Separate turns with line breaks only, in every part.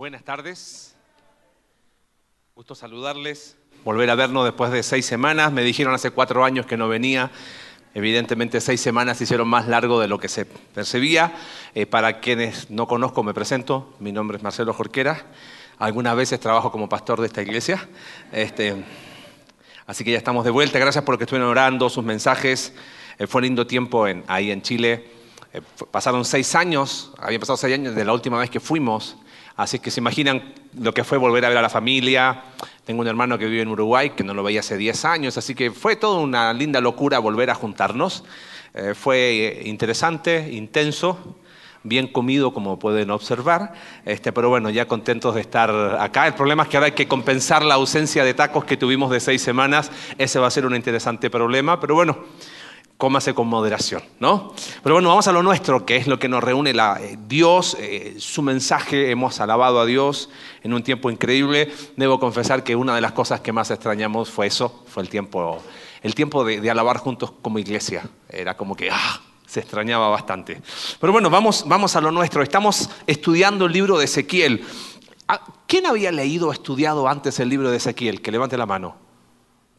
Buenas tardes. Gusto saludarles. Volver a vernos después de seis semanas. Me dijeron hace cuatro años que no venía. Evidentemente seis semanas se hicieron más largo de lo que se percibía. Eh, para quienes no conozco, me presento. Mi nombre es Marcelo Jorquera. Algunas veces trabajo como pastor de esta iglesia. Este, así que ya estamos de vuelta. Gracias por lo que estuvieron orando, sus mensajes. Eh, fue un lindo tiempo ahí en Chile. Eh, pasaron seis años, habían pasado seis años de la última vez que fuimos. Así que se imaginan lo que fue volver a ver a la familia. Tengo un hermano que vive en Uruguay, que no lo veía hace 10 años, así que fue toda una linda locura volver a juntarnos. Eh, fue interesante, intenso, bien comido como pueden observar, este, pero bueno, ya contentos de estar acá. El problema es que ahora hay que compensar la ausencia de tacos que tuvimos de seis semanas. Ese va a ser un interesante problema, pero bueno cómase con moderación, ¿no? Pero bueno, vamos a lo nuestro, que es lo que nos reúne la, eh, Dios, eh, su mensaje, hemos alabado a Dios en un tiempo increíble. Debo confesar que una de las cosas que más extrañamos fue eso, fue el tiempo, el tiempo de, alabar juntos como iglesia. Era como que, ah, se extrañaba bastante. Pero bueno, vamos, vamos a lo nuestro. Estamos estudiando el libro de Ezequiel. Ah, ¿Quién había leído o estudiado antes el libro de Ezequiel? Que levante la mano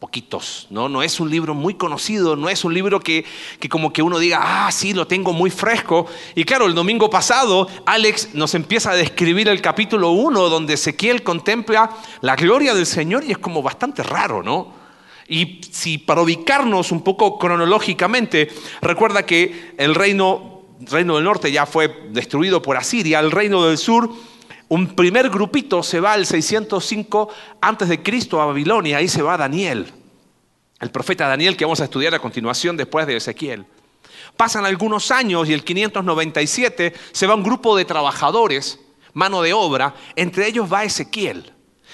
poquitos, ¿no? No es un libro muy conocido, no es un libro que, que, como que uno diga, ah, sí, lo tengo muy fresco. Y claro, el domingo pasado Alex nos empieza a describir el capítulo 1 donde Ezequiel contempla la gloria del Señor y es como bastante raro, ¿no? Y si para ubicarnos un poco cronológicamente, recuerda que el reino, reino del norte ya fue destruido por Asiria, el reino del sur un primer grupito se va al 605 antes de Cristo a Babilonia, ahí se va Daniel, el profeta Daniel que vamos a estudiar a continuación después de Ezequiel. Pasan algunos años y el 597 se va un grupo de trabajadores, mano de obra, entre ellos va Ezequiel.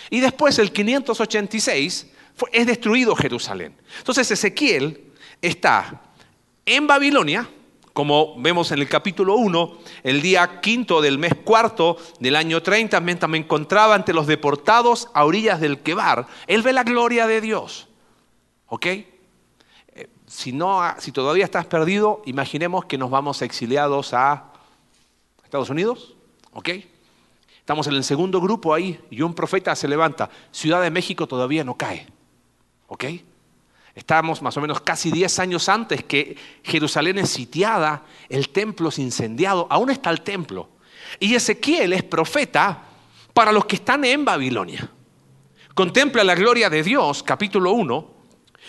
Y después el 586 es destruido Jerusalén. Entonces Ezequiel está en Babilonia, como vemos en el capítulo 1, el día quinto del mes cuarto del año 30, mientras me encontraba ante los deportados a orillas del Quebar, él ve la gloria de Dios. ¿Ok? Eh, si, no, si todavía estás perdido, imaginemos que nos vamos exiliados a Estados Unidos. ¿Ok? Estamos en el segundo grupo ahí y un profeta se levanta. Ciudad de México todavía no cae. ¿Ok? Estamos más o menos casi 10 años antes que Jerusalén es sitiada, el templo es incendiado, aún está el templo. Y Ezequiel es profeta para los que están en Babilonia. Contempla la gloria de Dios, capítulo 1.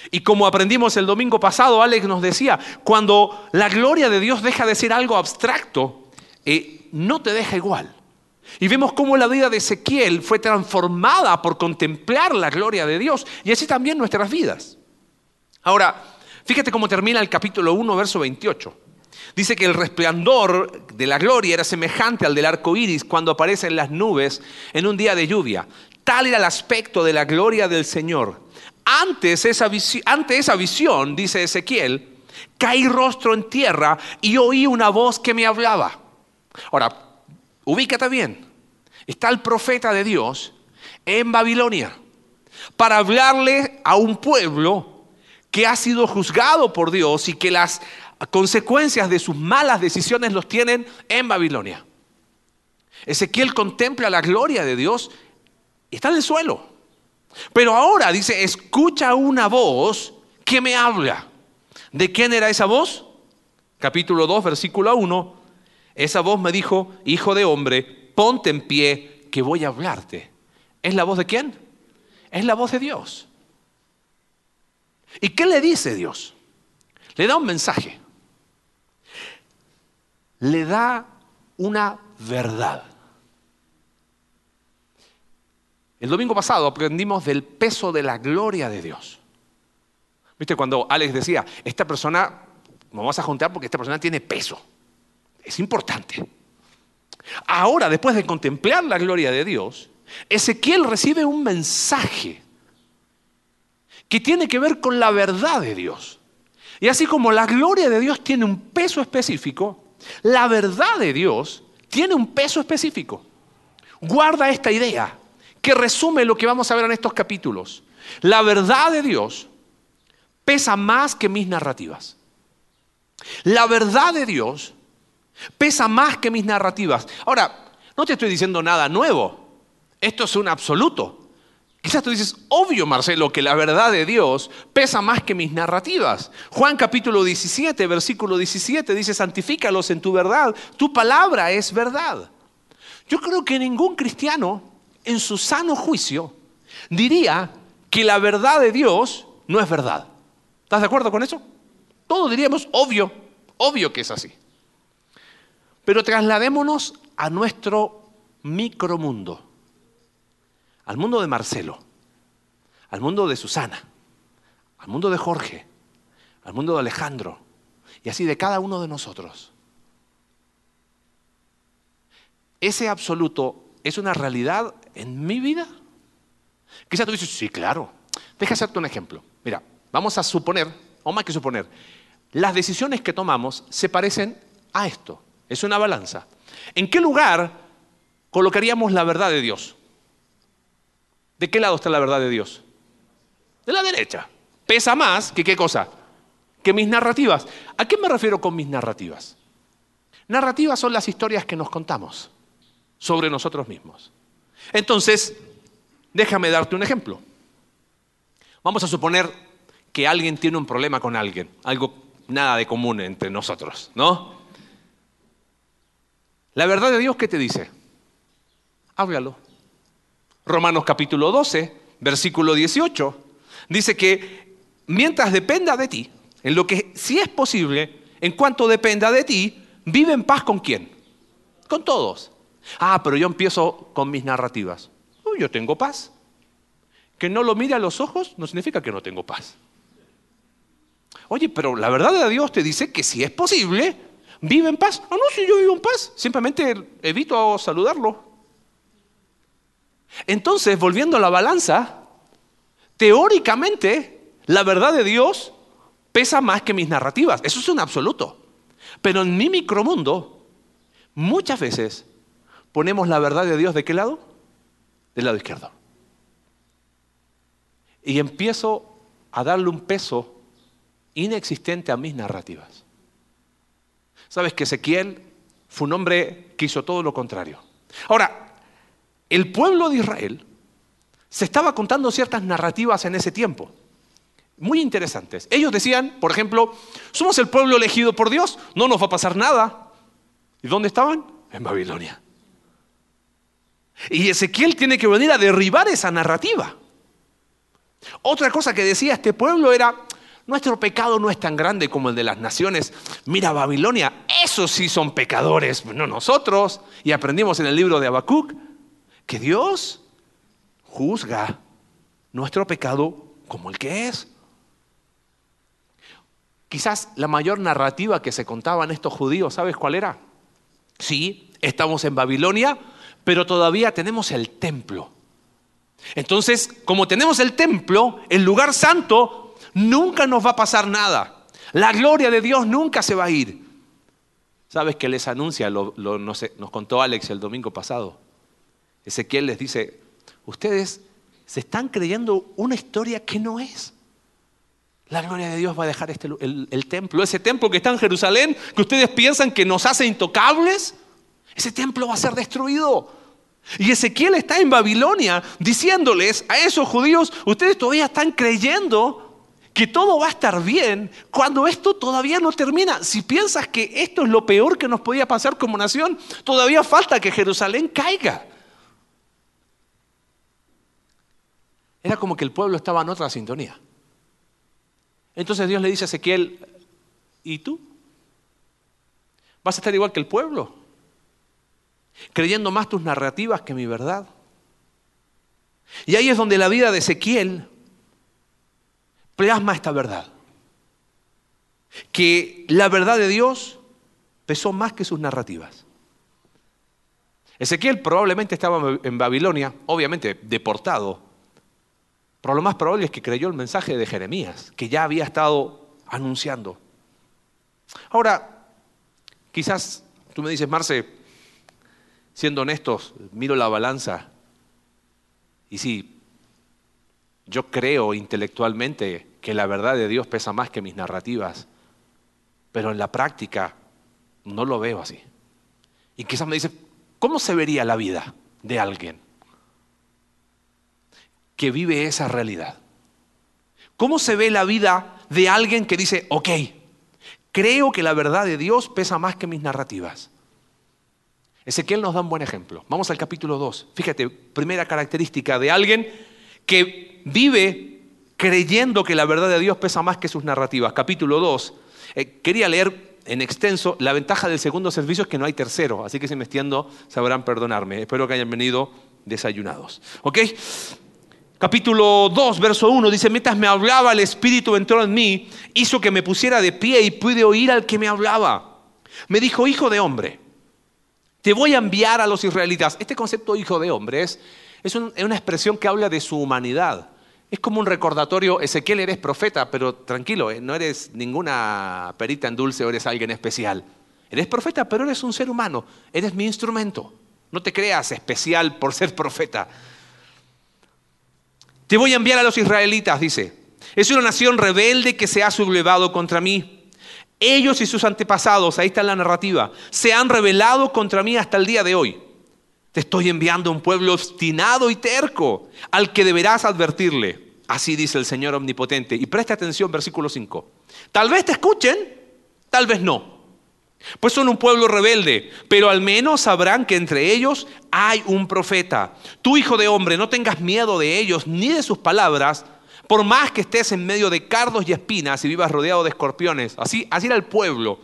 Y como aprendimos el domingo pasado, Alex nos decía, cuando la gloria de Dios deja de ser algo abstracto, eh, no te deja igual. Y vemos cómo la vida de Ezequiel fue transformada por contemplar la gloria de Dios. Y así también nuestras vidas. Ahora, fíjate cómo termina el capítulo 1, verso 28. Dice que el resplandor de la gloria era semejante al del arco iris cuando aparece en las nubes en un día de lluvia. Tal era el aspecto de la gloria del Señor. Antes esa ante esa visión, dice Ezequiel, caí rostro en tierra y oí una voz que me hablaba. Ahora, ubícate bien. Está el profeta de Dios en Babilonia para hablarle a un pueblo que ha sido juzgado por Dios y que las consecuencias de sus malas decisiones los tienen en Babilonia. Ezequiel contempla la gloria de Dios y está en el suelo. Pero ahora dice, escucha una voz que me habla. ¿De quién era esa voz? Capítulo 2, versículo 1. Esa voz me dijo, hijo de hombre, ponte en pie que voy a hablarte. ¿Es la voz de quién? Es la voz de Dios. ¿Y qué le dice Dios? Le da un mensaje. Le da una verdad. El domingo pasado aprendimos del peso de la gloria de Dios. ¿Viste cuando Alex decía, esta persona, vamos a juntar porque esta persona tiene peso? Es importante. Ahora, después de contemplar la gloria de Dios, Ezequiel recibe un mensaje que tiene que ver con la verdad de Dios. Y así como la gloria de Dios tiene un peso específico, la verdad de Dios tiene un peso específico. Guarda esta idea que resume lo que vamos a ver en estos capítulos. La verdad de Dios pesa más que mis narrativas. La verdad de Dios pesa más que mis narrativas. Ahora, no te estoy diciendo nada nuevo. Esto es un absoluto. Quizás tú dices, obvio Marcelo, que la verdad de Dios pesa más que mis narrativas. Juan capítulo 17, versículo 17 dice, santifícalos en tu verdad, tu palabra es verdad. Yo creo que ningún cristiano en su sano juicio diría que la verdad de Dios no es verdad. ¿Estás de acuerdo con eso? Todos diríamos, obvio, obvio que es así. Pero trasladémonos a nuestro micromundo al mundo de Marcelo, al mundo de Susana, al mundo de Jorge, al mundo de Alejandro y así de cada uno de nosotros. ¿Ese absoluto es una realidad en mi vida? Quizás tú dices, sí, claro. Deja hacerte un ejemplo. Mira, vamos a suponer, o más que suponer, las decisiones que tomamos se parecen a esto. Es una balanza. ¿En qué lugar colocaríamos la verdad de Dios? ¿De qué lado está la verdad de Dios? De la derecha. Pesa más que qué cosa? Que mis narrativas. ¿A qué me refiero con mis narrativas? Narrativas son las historias que nos contamos sobre nosotros mismos. Entonces, déjame darte un ejemplo. Vamos a suponer que alguien tiene un problema con alguien, algo nada de común entre nosotros, ¿no? La verdad de Dios, ¿qué te dice? Háblalo. Romanos capítulo 12, versículo 18, dice que mientras dependa de ti, en lo que si es posible, en cuanto dependa de ti, vive en paz con quién? Con todos. Ah, pero yo empiezo con mis narrativas. yo tengo paz. Que no lo mire a los ojos no significa que no tengo paz. Oye, pero la verdad de Dios te dice que si es posible, vive en paz. Ah, no, si yo vivo en paz, simplemente evito saludarlo. Entonces, volviendo a la balanza, teóricamente la verdad de Dios pesa más que mis narrativas. Eso es un absoluto. Pero en mi micromundo, muchas veces ponemos la verdad de Dios de qué lado? Del lado izquierdo. Y empiezo a darle un peso inexistente a mis narrativas. Sabes que Ezequiel fue un hombre que hizo todo lo contrario. Ahora, el pueblo de Israel se estaba contando ciertas narrativas en ese tiempo, muy interesantes. Ellos decían, por ejemplo, somos el pueblo elegido por Dios, no nos va a pasar nada. ¿Y dónde estaban? En Babilonia. Y Ezequiel tiene que venir a derribar esa narrativa. Otra cosa que decía este pueblo era, nuestro pecado no es tan grande como el de las naciones. Mira Babilonia, esos sí son pecadores, no nosotros. Y aprendimos en el libro de Habacuc que Dios juzga nuestro pecado como el que es. Quizás la mayor narrativa que se contaban estos judíos, ¿sabes cuál era? Sí, estamos en Babilonia, pero todavía tenemos el templo. Entonces, como tenemos el templo, el lugar santo, nunca nos va a pasar nada. La gloria de Dios nunca se va a ir. ¿Sabes qué les anuncia? Lo, nos contó Alex el domingo pasado. Ezequiel les dice, ustedes se están creyendo una historia que no es. La gloria de Dios va a dejar este, el, el, templo, ese templo que está en Jerusalén, que ustedes piensan que nos hace intocables, ese templo va a ser destruido. Y Ezequiel está en Babilonia diciéndoles a esos judíos, ustedes todavía están creyendo que todo va a estar bien cuando esto todavía no termina. Si piensas que esto es lo peor que nos podía pasar como nación, todavía falta que Jerusalén caiga. Era como que el pueblo estaba en otra sintonía. Entonces Dios le dice a Ezequiel, ¿y tú? ¿Vas a estar igual que el pueblo? Creyendo más tus narrativas que mi verdad. Y ahí es donde la vida de Ezequiel plasma esta verdad. Que la verdad de Dios pesó más que sus narrativas. Ezequiel probablemente estaba en Babilonia, obviamente deportado, pero lo más probable es que creyó el mensaje de Jeremías, que ya había estado anunciando. Ahora, quizás tú me dices, Marce, siendo honestos, miro la balanza y sí, yo creo intelectualmente que la verdad de Dios pesa más que mis narrativas, pero en la práctica no lo veo así. Y quizás me dice, ¿cómo se vería la vida de alguien que vive esa realidad? ¿Cómo se ve la vida de alguien que dice, ok, creo que la verdad de Dios pesa más que mis narrativas? Ezequiel nos da un buen ejemplo. Vamos al capítulo 2. Fíjate, primera característica de alguien que vive creyendo que la verdad de Dios pesa más que sus narrativas. Capítulo 2. Eh, quería leer en extenso. La ventaja del segundo servicio es que no hay tercero, así que si me extiendo sabrán perdonarme. Espero que hayan venido desayunados. ¿Ok? Capítulo 2, verso 1 dice, mientras me hablaba el Espíritu entró en mí, hizo que me pusiera de pie y pude oír al que me hablaba. Me dijo, hijo de hombre, te voy a enviar a los israelitas. Este concepto hijo de hombre es, es una expresión que habla de su humanidad. Es como un recordatorio, Ezequiel eres profeta, pero tranquilo, eh, no eres ninguna perita en dulce o eres alguien especial. Eres profeta, pero eres un ser humano, eres mi instrumento. No te creas especial por ser profeta. Te voy a enviar a los israelitas, dice. Es una nación rebelde que se ha sublevado contra mí. Ellos y sus antepasados, ahí está la narrativa, se han rebelado contra mí hasta el día de hoy. Te estoy enviando a un pueblo obstinado y terco, al que deberás advertirle. Así dice el Señor Omnipotente. Y presta atención, versículo 5. Tal vez te escuchen, tal vez no. Pues son un pueblo rebelde, pero al menos sabrán que entre ellos hay un profeta. Tú, hijo de hombre, no tengas miedo de ellos ni de sus palabras, por más que estés en medio de cardos y espinas y vivas rodeado de escorpiones. Así, así era el pueblo.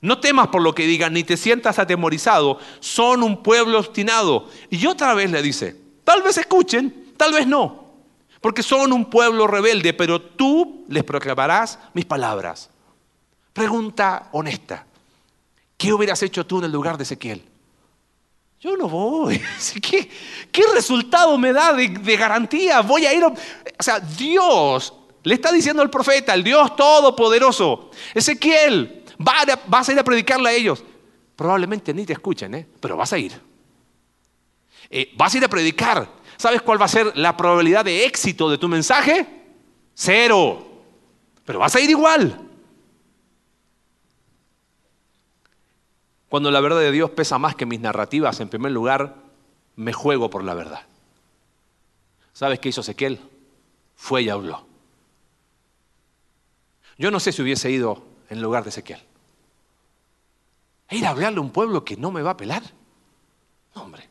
No temas por lo que digan, ni te sientas atemorizado. Son un pueblo obstinado. Y otra vez le dice, tal vez escuchen, tal vez no. Porque son un pueblo rebelde, pero tú les proclamarás mis palabras. Pregunta honesta. ¿Qué hubieras hecho tú en el lugar de Ezequiel? Yo no voy. ¿Qué, resultado me da de, de, garantía? Voy a ir. O sea, Dios le está diciendo al profeta, el Dios Todopoderoso, Ezequiel, vas a ir a predicarle a ellos. Probablemente ni te escuchen, ¿eh? pero vas a ir. Eh, vas a ir a predicar. ¿Sabes cuál va a ser la probabilidad de éxito de tu mensaje? Cero. Pero vas a ir igual. Cuando la verdad de Dios pesa más que mis narrativas, en primer lugar, me juego por la verdad. ¿Sabes qué hizo Ezequiel? Fue y habló. Yo no sé si hubiese ido en lugar de Ezequiel. ¿E ir a hablarle a un pueblo que no me va a pelar? No, hombre.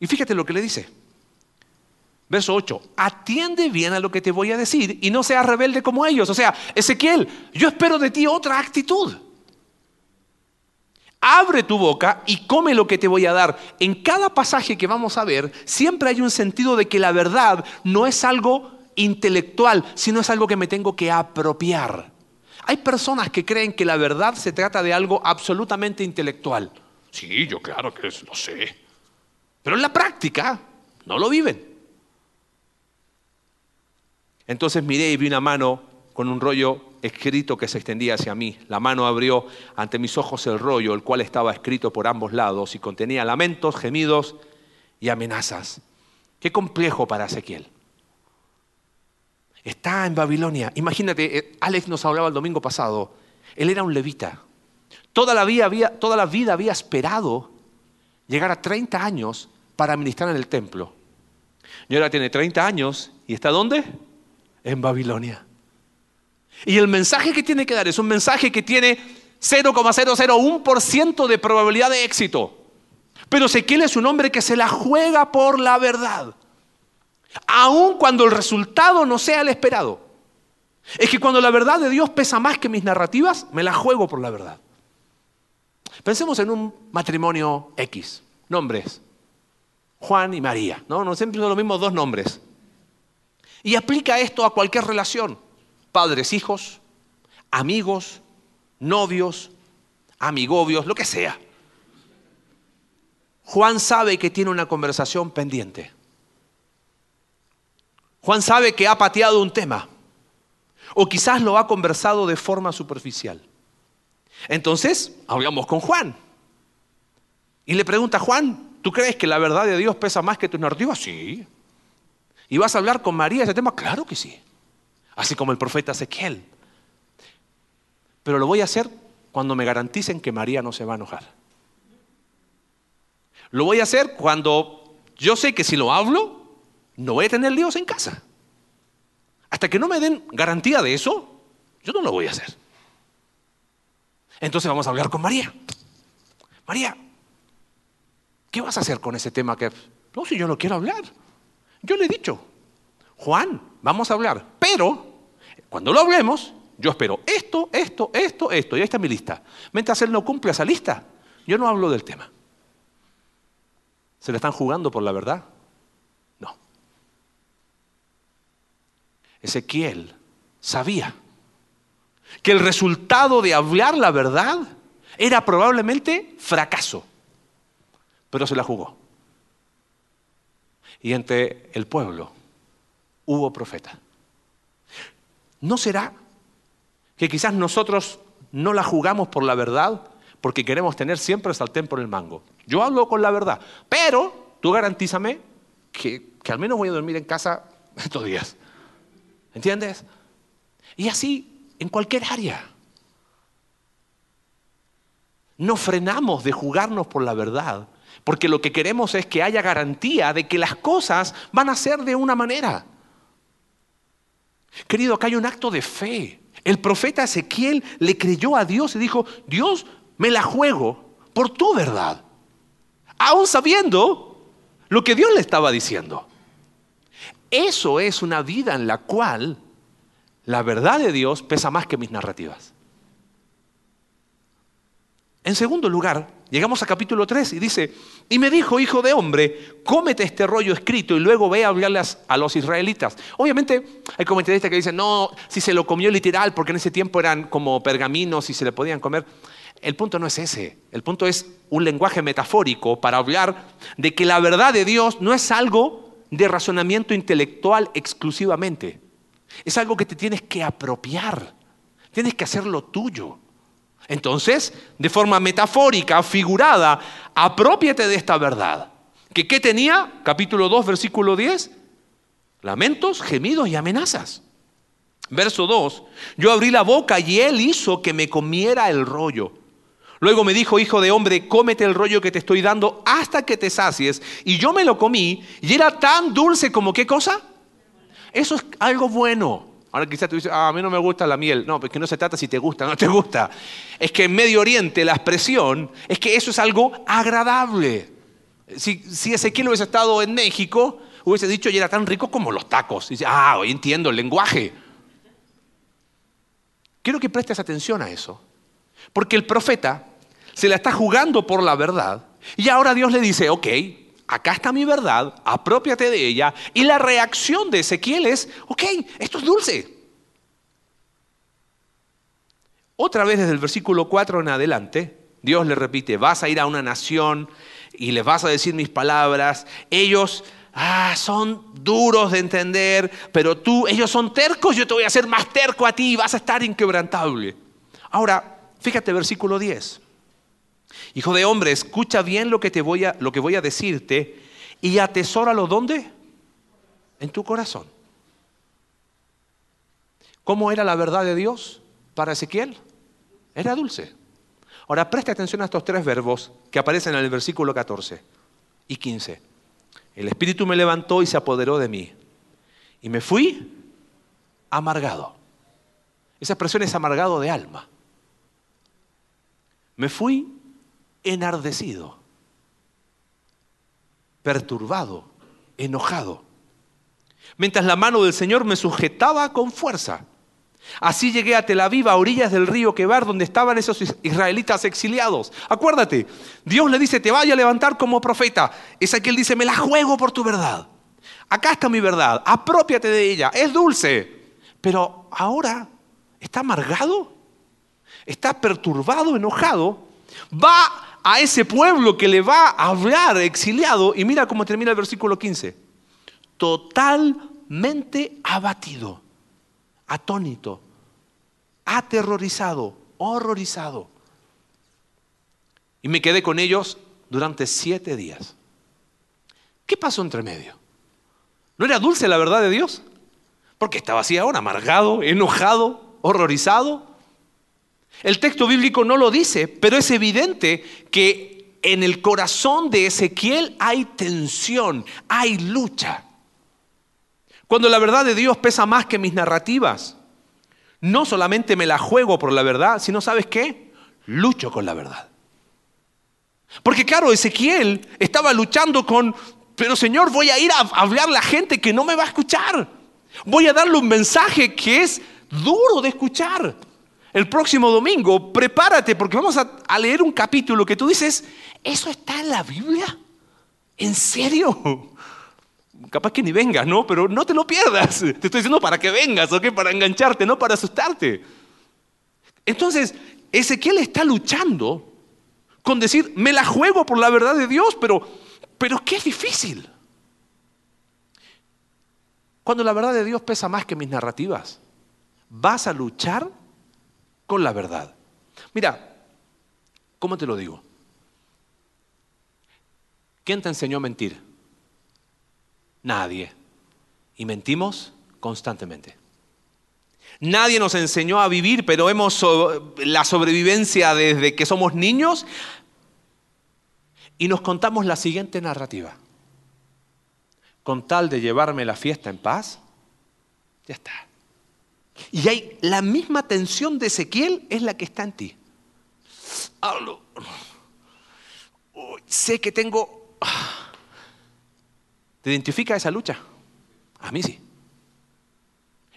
Y fíjate lo que le dice. Verso 8, atiende bien a lo que te voy a decir y no seas rebelde como ellos. O sea, Ezequiel, yo espero de ti otra actitud. Abre tu boca y come lo que te voy a dar. En cada pasaje que vamos a ver, siempre hay un sentido de que la verdad no es algo intelectual, sino es algo que me tengo que apropiar. Hay personas que creen que la verdad se trata de algo absolutamente intelectual. Sí, yo claro que lo sé. Pero en la práctica no lo viven. Entonces miré y vi una mano con un rollo escrito que se extendía hacia mí. La mano abrió ante mis ojos el rollo, el cual estaba escrito por ambos lados y contenía lamentos, gemidos y amenazas. Qué complejo para Ezequiel. Está en Babilonia. Imagínate, eh, Alex nos hablaba el domingo pasado. Él era un levita. Toda la vida había, toda la vida había esperado llegar a 30 años para ministrar en el templo. Y ahora tiene 30 años y está ¿dónde? En Babilonia. Y el mensaje que tiene que dar es un mensaje que tiene 0,001% de probabilidad de éxito. Pero Ezequiel es un hombre que se la juega por la verdad aun cuando el resultado no sea el esperado. Es que cuando la verdad de Dios pesa más que mis narrativas, me la juego por la verdad. Pensemos en un matrimonio X, nombres, Juan y María, ¿no? Siempre son los mismos dos nombres. Y aplica esto a cualquier relación, padres, hijos, amigos, novios, amigobios, lo que sea. Juan sabe que tiene una conversación pendiente. Juan sabe que ha pateado un tema o quizás lo ha conversado de forma superficial. Entonces, hablamos con Juan. Y le pregunta, Juan, ¿tú crees que la verdad de Dios pesa más que tus narrativas? Sí. ¿Y vas a hablar con María ese tema? Claro que sí. Así como el profeta Ezequiel. Pero lo voy a hacer cuando me garanticen que María no se va a enojar. Lo voy a hacer cuando yo sé que si lo hablo, no voy a tener líos en casa. Hasta que no me den garantía de eso, yo no lo voy a hacer. Entonces vamos a hablar con María. María, ¿qué vas a hacer con ese tema que... No, si yo no quiero hablar. Yo le he dicho, Juan, vamos a hablar. Pero, cuando lo hablemos, yo espero esto, esto, esto, esto. Y ahí está mi lista. Mientras él no cumple esa lista, yo no hablo del tema. ¿Se le están jugando por la verdad? No. Ezequiel sabía que el resultado de hablar la verdad era probablemente fracaso, pero se la jugó. Y entre el pueblo hubo profeta. ¿No será que quizás nosotros no la jugamos por la verdad porque queremos tener siempre el sartén por el mango? Yo hablo con la verdad, pero tú garantízame que, que al menos voy a dormir en casa estos días. ¿Entiendes? Y así en cualquier área. No frenamos de jugarnos por la verdad, porque lo que queremos es que haya garantía de que las cosas van a ser de una manera. Querido, acá hay un acto de fe. El profeta Ezequiel le creyó a Dios y dijo, Dios, me la juego por tu verdad. Aún sabiendo lo que Dios le estaba diciendo. Eso es una vida en la cual la verdad de Dios pesa más que mis narrativas. En segundo lugar, llegamos a capítulo 3 y dice, y me dijo, hijo de hombre, cómete este rollo escrito y luego ve a hablarles a los israelitas. Obviamente hay comentaristas que dicen, no, si se lo comió literal, porque en ese tiempo eran como pergaminos y se le podían comer. El punto no es ese, el punto es un lenguaje metafórico para hablar de que la verdad de Dios no es algo de razonamiento intelectual exclusivamente. Es algo que te tienes que apropiar. Tienes que hacerlo tuyo. Entonces, de forma metafórica, figurada, apropiate de esta verdad. ¿Que qué tenía? Capítulo 2, versículo 10. Lamentos, gemidos y amenazas. Verso 2. Yo abrí la boca y él hizo que me comiera el rollo. Luego me dijo, hijo de hombre, cómete el rollo que te estoy dando hasta que te sacies. Y yo me lo comí y era tan dulce como qué cosa? Eso es algo bueno. Ahora quizás tú dices, ah, a mí no me gusta la miel. No, porque no se trata si te gusta o no te gusta. Es que en Medio Oriente la expresión es que eso es algo agradable. Si, si Ezequiel hubiese estado en México, hubiese dicho, y era tan rico como los tacos. Y dice, ah, hoy entiendo el lenguaje. Quiero que prestes atención a eso. Porque el profeta se la está jugando por la verdad. Y ahora Dios le dice, ok, acá está mi verdad, apropiate de ella. Y la reacción de Ezequiel es, ok, esto es dulce. Otra vez desde el versículo 4 en adelante, Dios le repite, vas a ir a una nación y les vas a decir mis palabras. Ellos ah, son duros de entender, pero tú, ellos son tercos, yo te voy a hacer más terco a ti y vas a estar inquebrantable. Ahora, fíjate versículo 10. Hijo de hombre, escucha bien lo que, te voy a, lo que voy a decirte y atesóralo ¿dónde? En tu corazón. ¿Cómo era la verdad de Dios para Ezequiel? Era dulce. Ahora presta atención a estos tres verbos que aparecen en el versículo 14 y 15. El Espíritu me levantó y se apoderó de mí. Y me fui amargado. Esa expresión es amargado de alma. Me fui enardecido, perturbado, enojado, mientras la mano del Señor me sujetaba con fuerza. Así llegué a Tel Aviv, a orillas del río Quebar, donde estaban esos israelitas exiliados. Acuérdate, Dios le dice, te vaya a levantar como profeta. Es aquel dice, me la juego por tu verdad. Acá está mi verdad, apropiate de ella, es dulce. Pero ahora está amargado, está perturbado, enojado, va a ese pueblo que le va a hablar exiliado. Y mira cómo termina el versículo 15. Totalmente abatido, atónito, aterrorizado, horrorizado. Y me quedé con ellos durante siete días. ¿Qué pasó entre medio? ¿No era dulce la verdad de Dios? Porque estaba así ahora, amargado, enojado, horrorizado. El texto bíblico no lo dice, pero es evidente que en el corazón de Ezequiel hay tensión, hay lucha. Cuando la verdad de Dios pesa más que mis narrativas, no solamente me la juego por la verdad, sino sabes qué? Lucho con la verdad. Porque claro, Ezequiel estaba luchando con, pero Señor, voy a ir a hablar a la gente que no me va a escuchar. Voy a darle un mensaje que es duro de escuchar. El próximo domingo, prepárate porque vamos a, leer un capítulo que tú dices, ¿eso está en la Biblia? ¿En serio? Capaz que ni vengas, ¿no? Pero no te lo pierdas. Te estoy diciendo para que vengas, ¿ok? Para engancharte, no para asustarte. Entonces, Ezequiel está luchando con decir, me la juego por la verdad de Dios, pero, pero qué difícil. Cuando la verdad de Dios pesa más que mis narrativas, vas a luchar con la verdad. Mira, ¿cómo te lo digo? ¿Quién te enseñó a mentir? Nadie. Y mentimos constantemente. Nadie nos enseñó a vivir, pero hemos la sobrevivencia desde que somos niños y nos contamos la siguiente narrativa. Con tal de llevarme la fiesta en paz, ya está. Y hay la misma tensión de Ezequiel es la que está en ti. Sé que tengo... Ah. ¿Te identifica esa lucha? A mí sí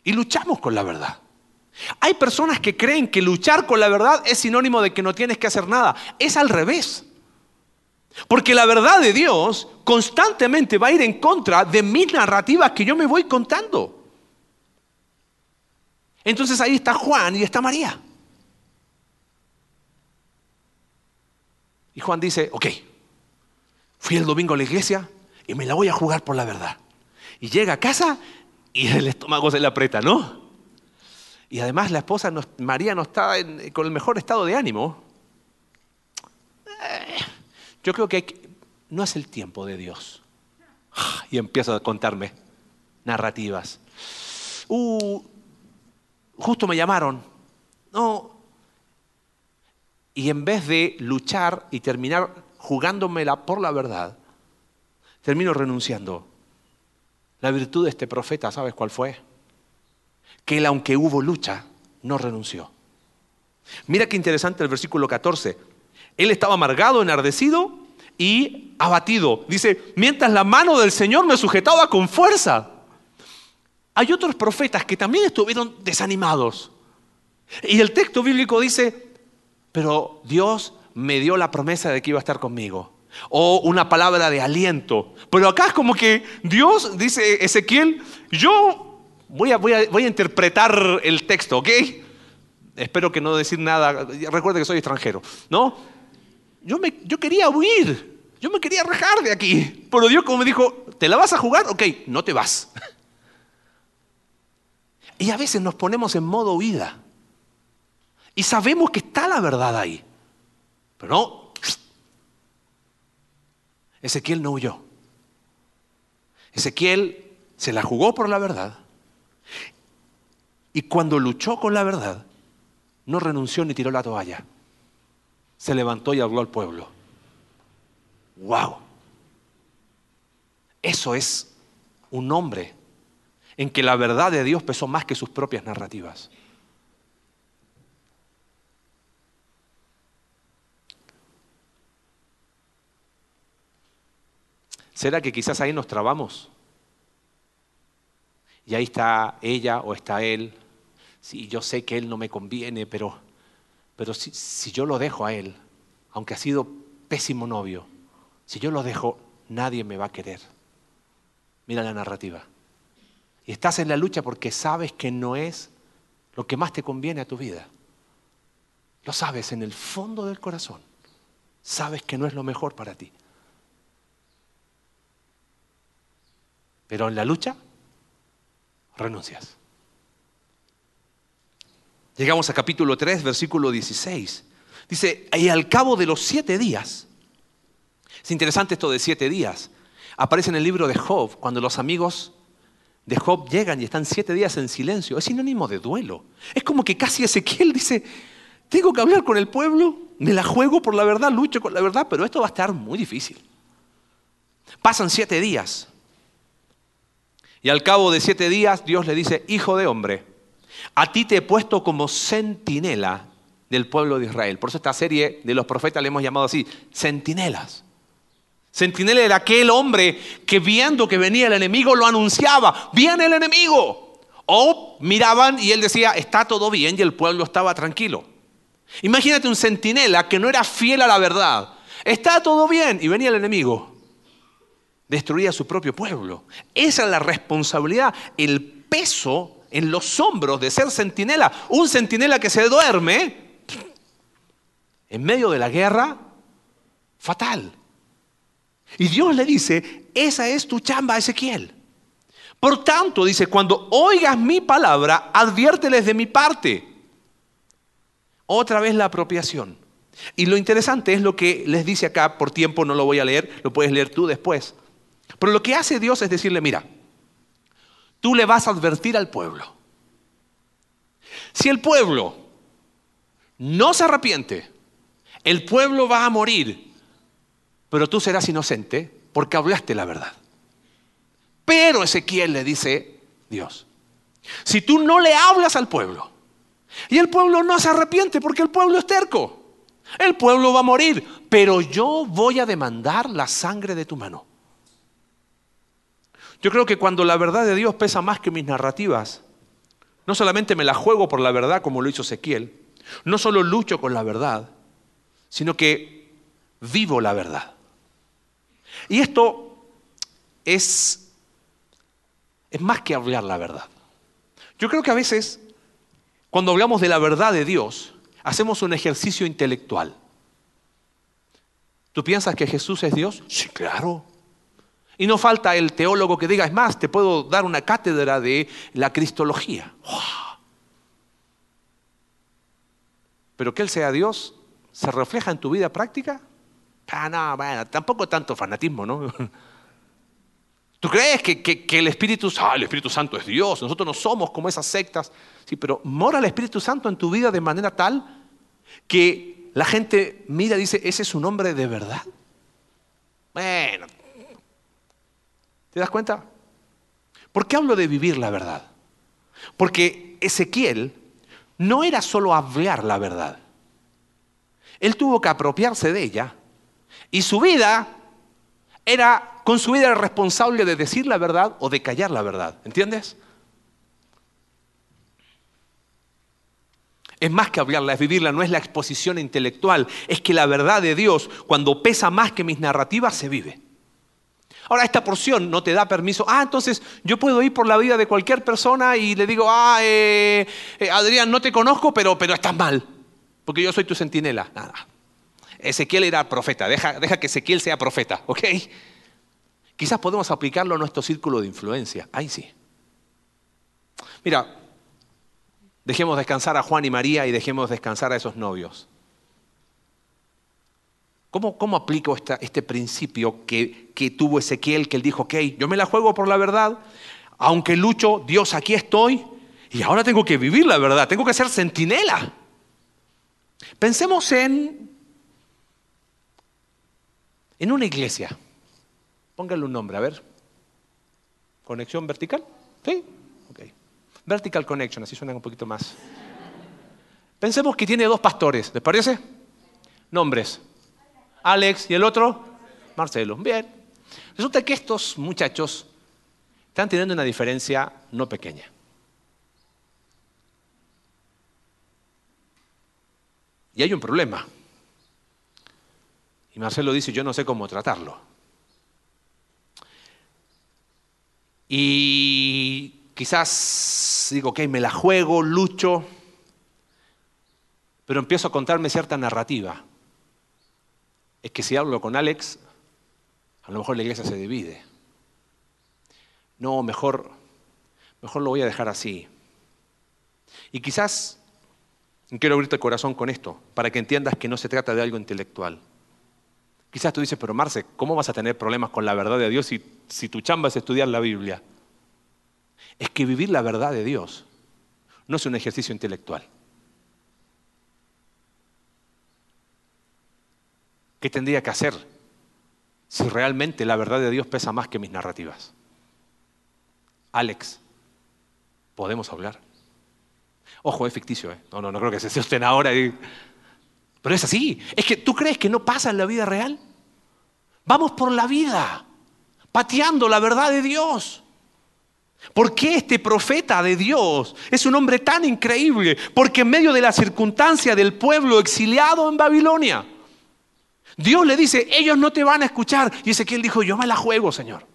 y luchamos con la verdad. Hay personas que creen que luchar con la verdad es sinónimo de que no tienes que hacer nada. Es al revés. Porque la verdad de Dios constantemente va a ir en contra de mis narrativas que yo me voy contando. Entonces ahí está Juan y está María. Y Juan dice, ok, fui el domingo a la iglesia y me la voy a jugar por la verdad. Y llega a casa y el estómago se le aprieta, ¿no? Y además la esposa, María, no está con el mejor estado de ánimo. Eh, yo creo que no es el tiempo de Dios. Y empiezo a contarme narrativas. Uh, justo me llamaron. No. Y en vez de luchar y terminar jugándomela por la verdad, termino renunciando la virtud de este profeta, ¿sabes cuál fue? Que él, aunque hubo lucha, no renunció. Mira qué interesante el versículo 14. Él estaba amargado, enardecido y abatido. Dice, mientras la mano del Señor me sujetaba con fuerza. Hay otros profetas que también estuvieron desanimados. Y el texto bíblico dice, pero Dios me dio la promesa de que iba a estar conmigo o una palabra de aliento. Pero acá es como que Dios, dice Ezequiel, yo voy a, voy a, interpretar el texto, ¿ok? Espero que no decir nada, recuerde que soy extranjero, ¿no? Yo, me, yo quería huir, yo me quería rajar de aquí, pero Dios como me dijo, ¿te la vas a jugar? Ok, no te vas. Y a veces nos ponemos en modo huida. Y sabemos que está la verdad ahí. Pero no, Ezequiel no huyó. Ezequiel se la jugó por la verdad. Y cuando luchó con la verdad, no renunció ni tiró la toalla. Se levantó y habló al pueblo. ¡Wow! Eso es un hombre en que la verdad de Dios pesó más que sus propias narrativas. ¿Será que quizás ahí nos trabamos? Y ahí está ella o está él. Sí, yo sé que él no me conviene, pero, pero si, si yo lo dejo a él, aunque ha sido pésimo novio, si yo lo dejo, nadie me va a querer. Mira la narrativa. Y estás en la lucha porque sabes que no es lo que más te conviene a tu vida. Lo sabes en el fondo del corazón. Sabes que no es lo mejor para ti. Pero en la lucha, renuncias. Llegamos a capítulo 3, versículo 16. Dice, y al cabo de los siete días, es interesante esto de siete días, aparece en el libro de Job, cuando los amigos de Job llegan y están siete días en silencio, es sinónimo de duelo. Es como que casi Ezequiel dice, tengo que hablar con el pueblo me la juego por la verdad, lucho con la verdad, pero esto va a estar muy difícil. Pasan siete días. Y al cabo de siete días Dios le dice, hijo de hombre, a ti te he puesto como centinela del pueblo de Israel. Por eso esta serie de los profetas le hemos llamado así, centinelas. Centinela era aquel hombre que viendo que venía el enemigo lo anunciaba, viene el enemigo. O miraban y él decía, está todo bien y el pueblo estaba tranquilo. Imagínate un centinela que no era fiel a la verdad. Está todo bien y venía el enemigo. Destruía su propio pueblo. Esa es la responsabilidad, el peso en los hombros de ser centinela. Un centinela que se duerme en medio de la guerra, fatal. Y Dios le dice, esa es tu chamba, Ezequiel. Por tanto, dice, cuando oigas mi palabra, adviérteles de mi parte. Otra vez la apropiación. Y lo interesante es lo que les dice acá, por tiempo no lo voy a leer, lo puedes leer tú después. Pero lo que hace Dios es decirle, mira, tú le vas a advertir al pueblo. Si el pueblo no se arrepiente, el pueblo va a morir, pero tú serás inocente porque hablaste la verdad. Pero Ezequiel le dice Dios, si tú no le hablas al pueblo, y el pueblo no se arrepiente porque el pueblo es terco, el pueblo va a morir, pero yo voy a demandar la sangre de tu mano. Yo creo que cuando la verdad de Dios pesa más que mis narrativas, no solamente me la juego por la verdad como lo hizo Ezequiel, no solo lucho con la verdad, sino que vivo la verdad. Y esto es, es más que hablar la verdad. Yo creo que a veces, cuando hablamos de la verdad de Dios, hacemos un ejercicio intelectual. ¿Tú piensas que Jesús es Dios? Sí, claro. Y no falta el teólogo que diga, es más, te puedo dar una cátedra de la cristología. Pero que Él sea Dios, ¿Se refleja en tu vida práctica? Ah, no, bueno, tampoco tanto fanatismo, ¿no? ¿Tú crees que, el Espíritu, ah, el Espíritu Santo es Dios? Nosotros no somos como esas sectas. Sí, pero mora el Espíritu Santo en tu vida de manera tal que la gente mira y dice, ¿ese es un hombre de verdad? Bueno, ¿te das cuenta? ¿Por qué hablo de vivir la verdad? Porque Ezequiel no era solo hablar la verdad. Él tuvo que apropiarse de ella y su vida era, con su vida era responsable de decir la verdad o de callar la verdad. ¿Entiendes? Es más que hablarla, es vivirla, no es la exposición intelectual, es que la verdad de Dios, cuando pesa más que mis narrativas, se vive. Ahora, esta porción no te da permiso. Ah, entonces yo puedo ir por la vida de cualquier persona y le digo, ah, eh, eh, Adrián, no te conozco, pero, pero estás mal porque yo soy tu centinela. Nada. Ezequiel era profeta, deja, deja que Ezequiel sea profeta, ¿ok? Quizás podemos aplicarlo a nuestro círculo de influencia. Ahí sí. Mira, dejemos descansar a Juan y María y dejemos descansar a esos novios. ¿Cómo, cómo aplico este principio que, que tuvo Ezequiel, que él dijo, ok, yo me la juego por la verdad, aunque lucho, Dios, aquí estoy, y ahora tengo que vivir la verdad, tengo que ser centinela. Pensemos en, en una iglesia. Póngale un nombre, a ver. ¿Conexión vertical? ¿Sí? Ok. Vertical connection, así suena un poquito más. Pensemos que tiene dos pastores, ¿les parece? Nombres. Alex y el otro, Marcelo. Bien. Resulta que estos muchachos están teniendo una diferencia no pequeña. Y hay un problema. Y Marcelo dice, yo no sé cómo tratarlo. Y quizás digo, ok, me la juego, lucho, pero empiezo a contarme cierta narrativa. Es que si hablo con Alex, a lo mejor la iglesia se divide. No, mejor, mejor lo voy a dejar así. Y quizás Quiero abrirte el corazón con esto, para que entiendas que no se trata de algo intelectual. Quizás tú dices, pero Marce, ¿cómo vas a tener problemas con la verdad de Dios si, tu chamba es estudiar la Biblia? Es que vivir la verdad de Dios no es un ejercicio intelectual. ¿Qué tendría que hacer si realmente la verdad de Dios pesa más que mis narrativas? Alex, ¿podemos hablar? Ojo, es ficticio, ¿eh? No, no, no creo que se sosten ahora. Pero es así. Es que tú crees que no pasa en la vida real. Vamos por la vida, pateando la verdad de Dios. ¿Por qué este profeta de Dios es un hombre tan increíble? Porque en medio de la circunstancia del pueblo exiliado en Babilonia, Dios le dice, ellos no te van a escuchar. Y Ezequiel dijo, yo me la juego, Señor.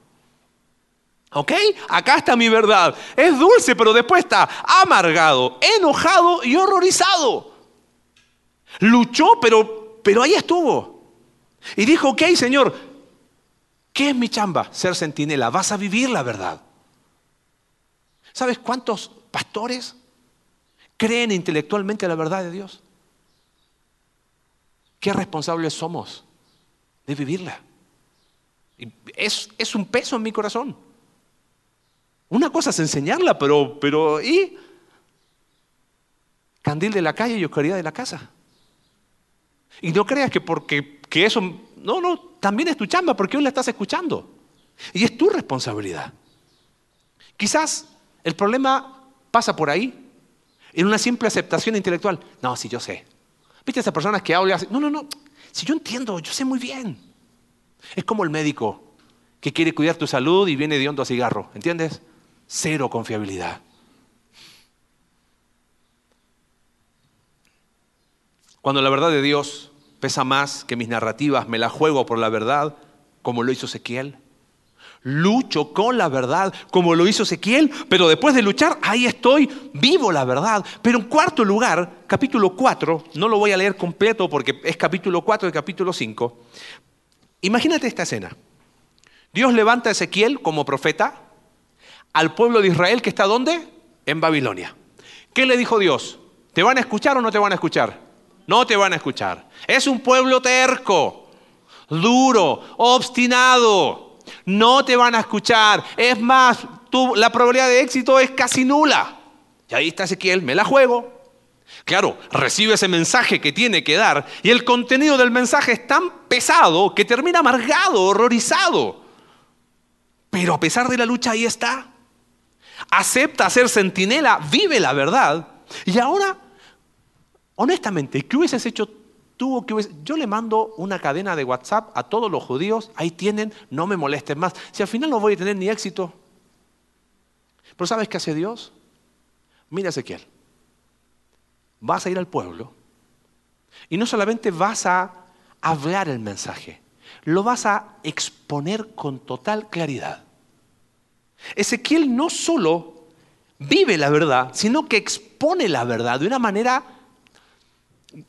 ¿Ok? Acá está mi verdad. Es dulce, pero después está amargado, enojado y horrorizado. Luchó, pero, pero ahí estuvo. Y dijo, ok, Señor, ¿qué es mi chamba? Ser centinela. Vas a vivir la verdad. ¿Sabes cuántos pastores creen intelectualmente la verdad de Dios? ¿Qué responsables somos de vivirla? Es, es un peso en mi corazón. Una cosa es enseñarla, pero, pero ¿y? Candil de la calle y oscuridad de la casa. Y no creas que porque que eso, no, no, también es tu chamba porque hoy la estás escuchando. Y es tu responsabilidad. Quizás el problema pasa por ahí, en una simple aceptación intelectual. No, si yo sé. ¿Viste esas personas que hablan? No, no, no. Si yo entiendo, yo sé muy bien. Es como el médico que quiere cuidar tu salud y viene de hondo a cigarro. ¿Entiendes? Cero confiabilidad. Cuando la verdad de Dios pesa más que mis narrativas, me la juego por la verdad, como lo hizo Ezequiel. Lucho con la verdad, como lo hizo Ezequiel, pero después de luchar, ahí estoy, vivo la verdad. Pero en cuarto lugar, capítulo 4, no lo voy a leer completo porque es capítulo 4 de capítulo 5. Imagínate esta escena. Dios levanta a Ezequiel como profeta al pueblo de Israel que está ¿dónde? En Babilonia. ¿Qué le dijo Dios? ¿Te van a escuchar o no te van a escuchar? No te van a escuchar. Es un pueblo terco, duro, obstinado no te van a escuchar. Es más, la probabilidad de éxito es casi nula. Y ahí está Ezequiel, me la juego. Claro, recibe ese mensaje que tiene que dar y el contenido del mensaje es tan pesado que termina amargado, horrorizado. Pero a pesar de la lucha ahí está. Acepta ser centinela, vive la verdad. Y ahora, honestamente, ¿qué hubieses hecho que... Yo le mando una cadena de WhatsApp a todos los judíos, ahí tienen, no me molesten más. Si al final no voy a tener ni éxito. Pero ¿sabes qué hace Dios? Mira Ezequiel, vas a ir al pueblo y no solamente vas a hablar el mensaje, lo vas a exponer con total claridad. Ezequiel no solo vive la verdad, sino que expone la verdad de una manera,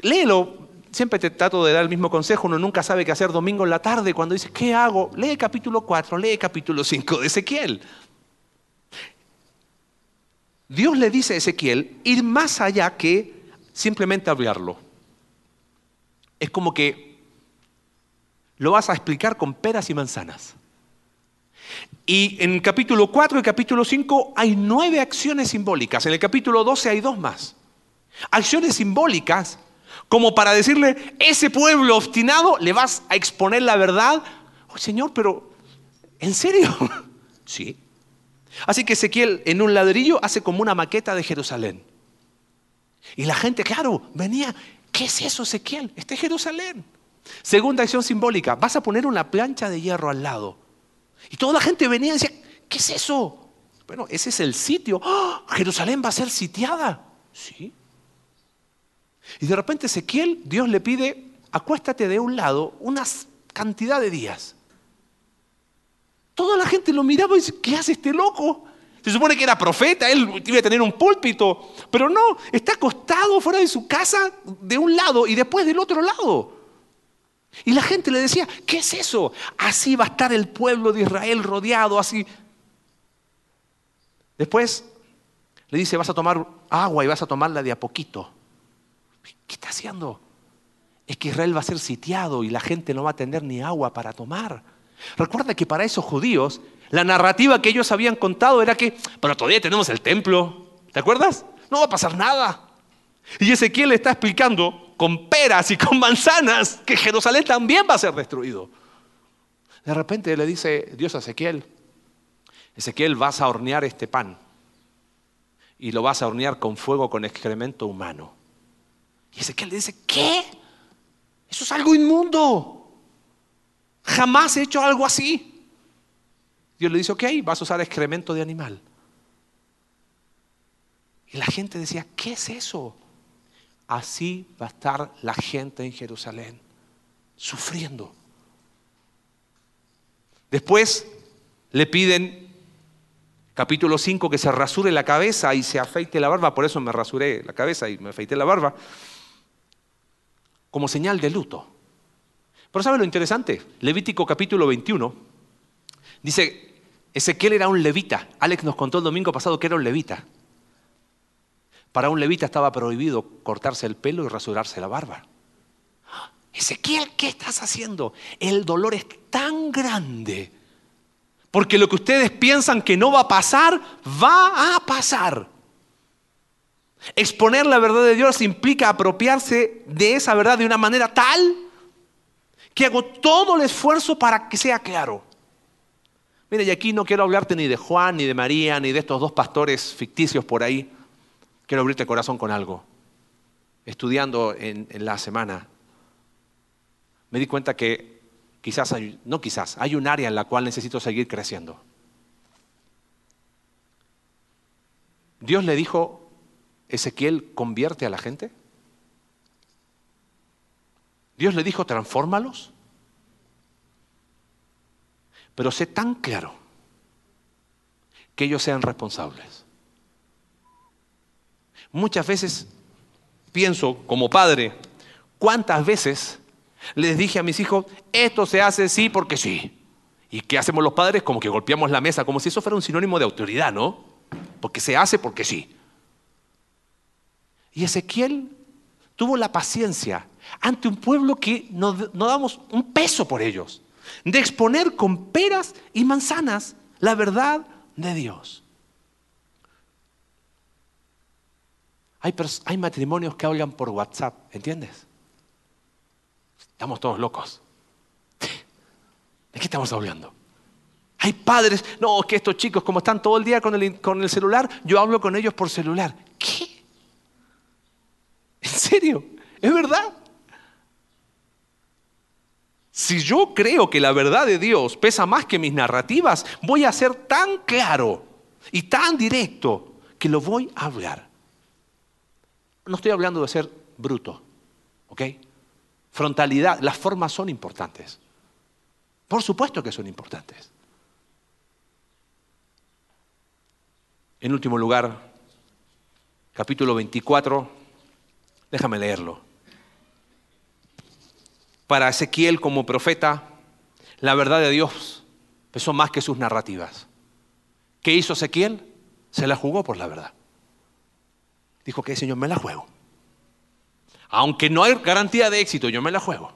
léelo siempre te trato de dar el mismo consejo, uno nunca sabe qué hacer domingo en la tarde cuando dice, ¿qué hago? Lee capítulo 4, lee capítulo 5 de Ezequiel. Dios le dice a Ezequiel ir más allá que simplemente hablarlo. Es como que lo vas a explicar con peras y manzanas. Y en capítulo 4 y capítulo 5 hay nueve acciones simbólicas. En el capítulo 12 hay dos más. Acciones simbólicas como para decirle, ese pueblo obstinado, le vas a exponer la verdad. Oh, Señor, pero, ¿en serio? sí. Así que Ezequiel en un ladrillo hace como una maqueta de Jerusalén. Y la gente, claro, venía, ¿qué es eso Ezequiel? Este es Jerusalén. Segunda acción simbólica, vas a poner una plancha de hierro al lado. Y toda la gente venía y decía, ¿qué es eso? Bueno, ese es el sitio. ¡Oh! Jerusalén va a ser sitiada. Sí. Y de repente Ezequiel, Dios le pide, acuéstate de un lado una cantidad de días. Toda la gente lo miraba y dice, ¿qué hace este loco? Se supone que era profeta, él iba a tener un púlpito, pero no, está acostado fuera de su casa de un lado y después del otro lado. Y la gente le decía, ¿qué es eso? Así va a estar el pueblo de Israel rodeado, así. Después le dice, vas a tomar agua y vas a tomarla de a poquito. ¿Qué está haciendo? Es que Israel va a ser sitiado y la gente no va a tener ni agua para tomar. Recuerda que para esos judíos, la narrativa que ellos habían contado era que, pero todavía tenemos el templo. ¿Te acuerdas? No va a pasar nada. Y Ezequiel le está explicando con peras y con manzanas, que Jerusalén también va a ser destruido. De repente le dice Dios a Ezequiel, Ezequiel vas a hornear este pan y lo vas a hornear con fuego con excremento humano. Y Ezequiel le dice, ¿qué? Eso es algo inmundo. Jamás he hecho algo así. Dios le dice, ok, vas a usar excremento de animal. Y la gente decía, ¿qué es eso? Así va a estar la gente en Jerusalén, sufriendo. Después le piden, capítulo 5, que se rasure la cabeza y se afeite la barba, por eso me rasuré la cabeza y me afeité la barba, como señal de luto. Pero ¿sabe lo interesante? Levítico capítulo 21 dice, Ezequiel era un levita. Alex nos contó el domingo pasado que era un levita. Para un levita estaba prohibido cortarse el pelo y rasurarse la barba. Ezequiel, ¿qué estás haciendo? El dolor es tan grande. Porque lo que ustedes piensan que no va a pasar, va a pasar. Exponer la verdad de Dios implica apropiarse de esa verdad de una manera tal que hago todo el esfuerzo para que sea claro. Mire, y aquí no quiero hablarte ni de Juan, ni de María, ni de estos dos pastores ficticios por ahí. Quiero abrirte el corazón con algo. Estudiando en, la semana, me di cuenta que quizás, hay, no quizás, hay un área en la cual necesito seguir creciendo. Dios le dijo, Ezequiel, convierte a la gente. Dios le dijo, transfórmalos. Pero sé tan claro que ellos sean responsables. Muchas veces pienso como padre, ¿cuántas veces les dije a mis hijos, esto se hace sí porque sí? ¿Y qué hacemos los padres? Como que golpeamos la mesa, como si eso fuera un sinónimo de autoridad, ¿no? Porque se hace porque sí. Y Ezequiel tuvo la paciencia ante un pueblo que no, damos un peso por ellos, de exponer con peras y manzanas la verdad de Dios. Hay, matrimonios que hablan por WhatsApp, ¿entiendes? Estamos todos locos. ¿De qué estamos hablando? Hay padres, no, que estos chicos como están todo el día con el, con el celular, yo hablo con ellos por celular. ¿Es verdad? Si yo creo que la verdad de Dios pesa más que mis narrativas, voy a ser tan claro y tan directo que lo voy a hablar. No estoy hablando de ser bruto, ¿ok? Frontalidad, las formas son importantes. Por supuesto que son importantes. En último lugar, capítulo 24, déjame leerlo. Para Ezequiel como profeta, la verdad de Dios pesó más que sus narrativas. ¿Qué hizo Ezequiel? Se la jugó por la verdad. Dijo que Señor, me la juego. Aunque no hay garantía de éxito, yo me la juego.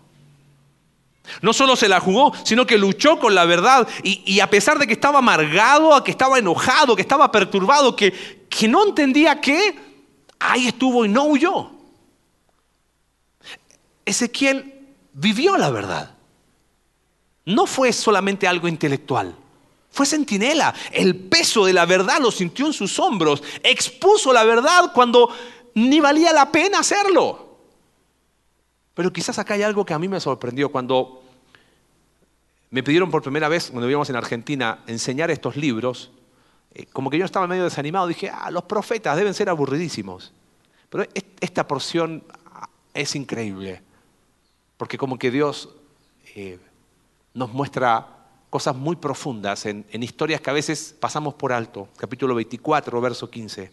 No solo se la jugó, sino que luchó con la verdad. Y, a pesar de que estaba amargado, que estaba enojado, que estaba perturbado, que, que no entendía qué, ahí estuvo y no huyó. Ezequiel vivió la verdad. No fue solamente algo intelectual. Fue centinela. El peso de la verdad lo sintió en sus hombros. Expuso la verdad cuando ni valía la pena hacerlo. Pero quizás acá hay algo que a mí me sorprendió. Cuando me pidieron por primera vez, cuando vivíamos en Argentina, enseñar estos libros, eh, como que yo estaba medio desanimado, dije, ah, los profetas deben ser aburridísimos. Pero esta porción ah, es increíble, porque como que Dios eh, nos muestra cosas muy profundas en, historias que a veces pasamos por alto. Capítulo 24, verso 15.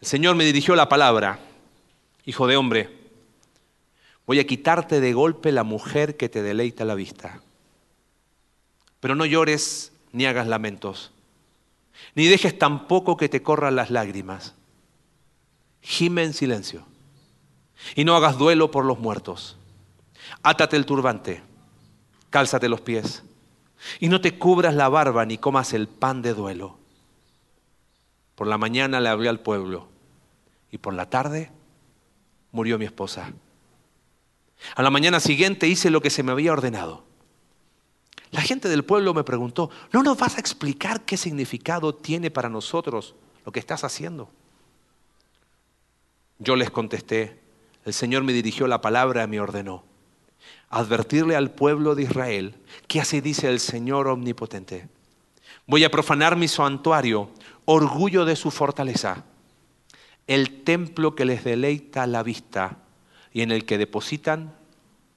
El Señor me dirigió la palabra, hijo de hombre, voy a quitarte de golpe la mujer que te deleita la vista. Pero no llores ni hagas lamentos, ni dejes tampoco que te corran las lágrimas. Gime en silencio y no hagas duelo por los muertos. Átate el turbante, cálzate los pies y no te cubras la barba ni comas el pan de duelo. Por la mañana le hablé al pueblo y por la tarde murió mi esposa. A la mañana siguiente hice lo que se me había ordenado. La gente del pueblo me preguntó, ¿no nos vas a explicar qué significado tiene para nosotros lo que estás haciendo? Yo les contesté, el Señor me dirigió la palabra y me ordenó, advertirle al pueblo de Israel que así dice el Señor omnipotente. Voy a profanar mi santuario, orgullo de su fortaleza, el templo que les deleita la vista y en el que depositan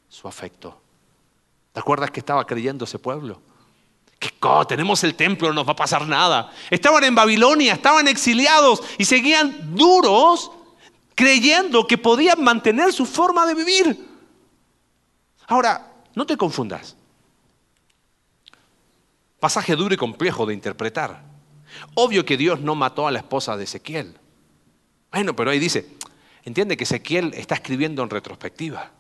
su afecto. ¿Te acuerdas que estaba creyendo ese pueblo? Que tenemos el templo, no nos va a pasar nada. Estaban en Babilonia, estaban exiliados y seguían duros creyendo que podían mantener su forma de vivir. Ahora, no te confundas. Pasaje duro y complejo de interpretar. Obvio que Dios no mató a la esposa de Ezequiel. Bueno, pero ahí dice, entiende que Ezequiel está escribiendo en retrospectiva.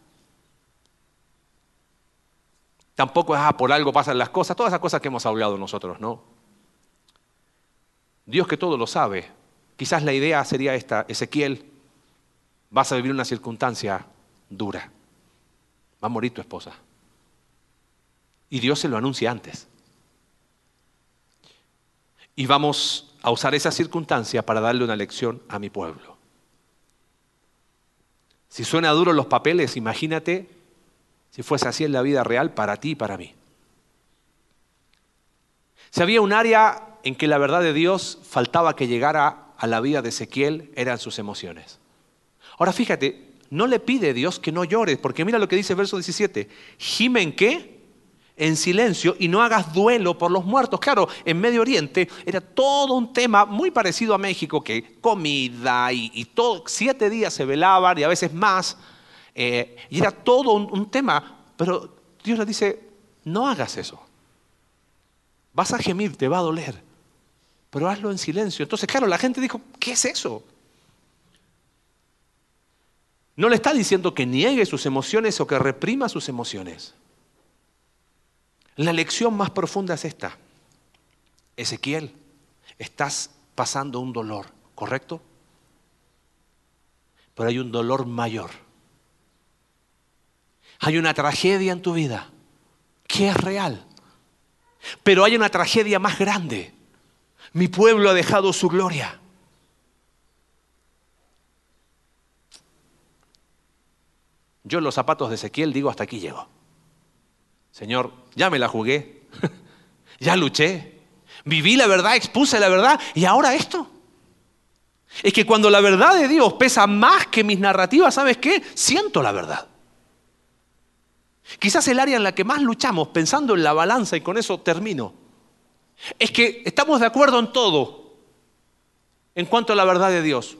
Tampoco es, ah, por algo pasan las cosas, todas esas cosas que hemos hablado nosotros, ¿no? Dios que todo lo sabe. Quizás la idea sería esta, Ezequiel, vas a vivir una circunstancia dura. Va a morir tu esposa. Y Dios se lo anuncia antes. Y vamos a usar esa circunstancia para darle una lección a mi pueblo. Si suena duro los papeles, imagínate si fuese así en la vida real para ti y para mí. Si había un área en que la verdad de Dios faltaba que llegara a la vida de Ezequiel, eran sus emociones. Ahora fíjate, no le pide Dios que no llores, porque mira lo que dice el verso 17. Gimen qué? En silencio y no hagas duelo por los muertos. Claro, en Medio Oriente era todo un tema muy parecido a México, que comida y, todo, siete días se velaban y a veces más eh, y era todo un, tema, pero Dios le dice, no hagas eso. Vas a gemir, te va a doler, pero hazlo en silencio. Entonces, claro, la gente dijo, ¿qué es eso? No le está diciendo que niegue sus emociones o que reprima sus emociones. La lección más profunda es esta. Ezequiel, estás pasando un dolor, ¿correcto? Pero hay un dolor mayor hay una tragedia en tu vida que es real. Pero hay una tragedia más grande. Mi pueblo ha dejado su gloria. Yo en los zapatos de Ezequiel digo, hasta aquí llego. Señor, ya me la jugué, ya luché, viví la verdad, expuse la verdad y ahora esto. Es que cuando la verdad de Dios pesa más que mis narrativas, ¿sabes qué? Siento la verdad. Quizás el área en la que más luchamos, pensando en la balanza, y con eso termino, es que estamos de acuerdo en todo en cuanto a la verdad de Dios,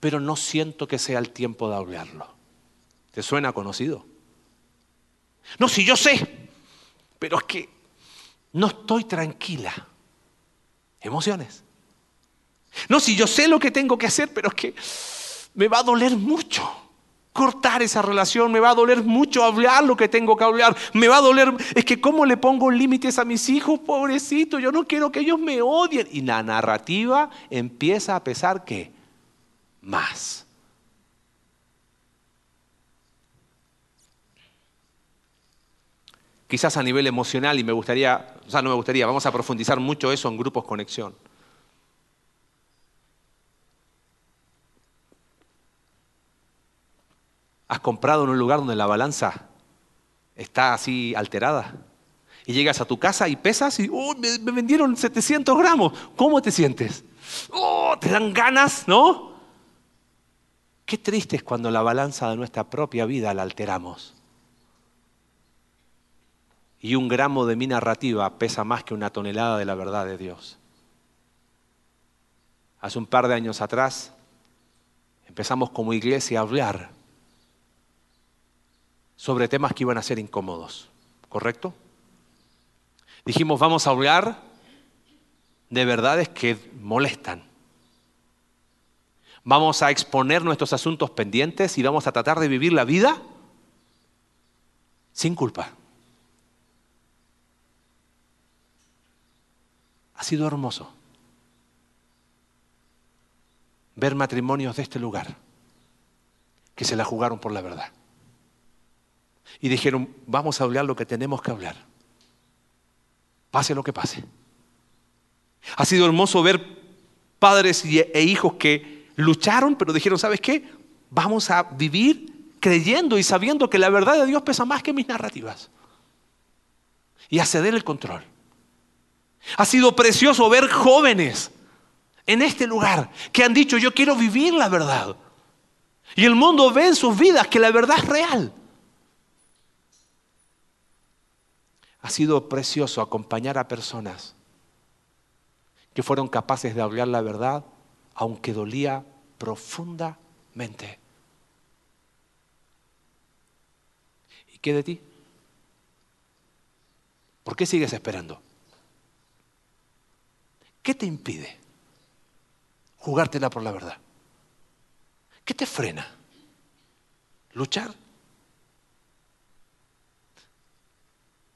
pero no siento que sea el tiempo de hablarlo. ¿Te suena conocido? No, si yo sé, pero es que no estoy tranquila. Emociones. No, si yo sé lo que tengo que hacer, pero es que me va a doler mucho cortar esa relación, me va a doler mucho hablar lo que tengo que hablar, me va a doler, es que cómo le pongo límites a mis hijos, pobrecito, yo no quiero que ellos me odien. Y la narrativa empieza a pesar que más. Quizás a nivel emocional, y me gustaría, o sea, no me gustaría, vamos a profundizar mucho eso en grupos conexión. has comprado en un lugar donde la balanza está así alterada. Y llegas a tu casa y pesas y oh, me, vendieron 700 gramos. ¿Cómo te sientes? Oh, te dan ganas, ¿no? Qué triste es cuando la balanza de nuestra propia vida la alteramos. Y un gramo de mi narrativa pesa más que una tonelada de la verdad de Dios. Hace un par de años atrás empezamos como iglesia a hablar sobre temas que iban a ser incómodos, ¿correcto? Dijimos, vamos a hablar de verdades que molestan. Vamos a exponer nuestros asuntos pendientes y vamos a tratar de vivir la vida sin culpa. Ha sido hermoso ver matrimonios de este lugar que se la jugaron por la verdad. Y dijeron, vamos a hablar lo que tenemos que hablar. Pase lo que pase. Ha sido hermoso ver padres e hijos que lucharon, pero dijeron, ¿sabes qué? Vamos a vivir creyendo y sabiendo que la verdad de Dios pesa más que mis narrativas. Y a ceder el control. Ha sido precioso ver jóvenes en este lugar que han dicho, yo quiero vivir la verdad. Y el mundo ve en sus vidas que la verdad es real. Ha sido precioso acompañar a personas que fueron capaces de hablar la verdad, aunque dolía profundamente. ¿Y qué de ti? ¿Por qué sigues esperando? ¿Qué te impide jugártela por la verdad? ¿Qué te frena? ¿Luchar?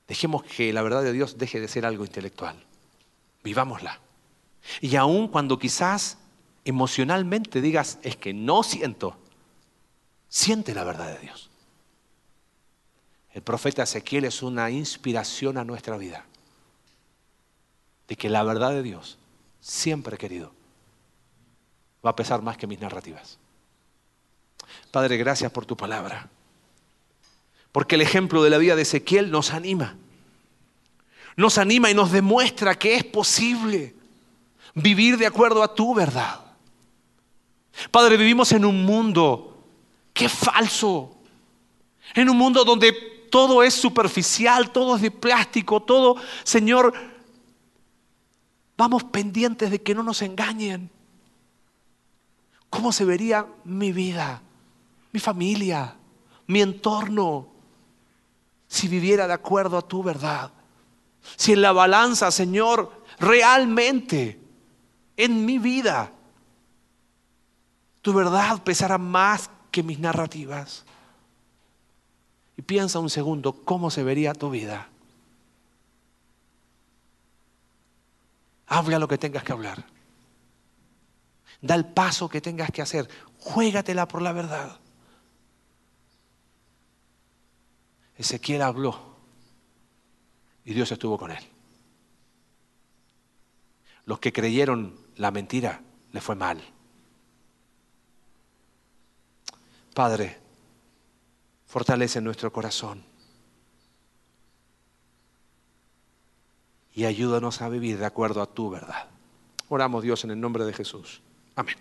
Dejemos que la verdad de Dios deje de ser algo intelectual. Vivámosla. Y aun cuando quizás emocionalmente digas, es que no siento, siente la verdad de Dios. El profeta Ezequiel es una inspiración a nuestra vida. De que la verdad de Dios, siempre querido, va a pesar más que mis narrativas. Padre, gracias por tu palabra. Porque el ejemplo de la vida de Ezequiel nos anima. Nos anima y nos demuestra que es posible vivir de acuerdo a tu verdad. Padre, vivimos en un mundo que es falso. En un mundo donde todo es superficial, todo es de plástico, todo, Señor, vamos pendientes de que no nos engañen. ¿Cómo se vería mi vida, mi familia, mi entorno, si viviera de acuerdo a tu verdad. Si en la balanza, Señor, realmente en mi vida tu verdad pesara más que mis narrativas. Y piensa un segundo, ¿cómo se vería tu vida? Habla lo que tengas que hablar. Da el paso que tengas que hacer. Juégatela por la verdad. Ezequiel habló y Dios estuvo con él. Los que creyeron la mentira le fue mal. Padre, fortalece nuestro corazón y ayúdanos a vivir de acuerdo a tu verdad. Oramos Dios en el nombre de Jesús. Amén.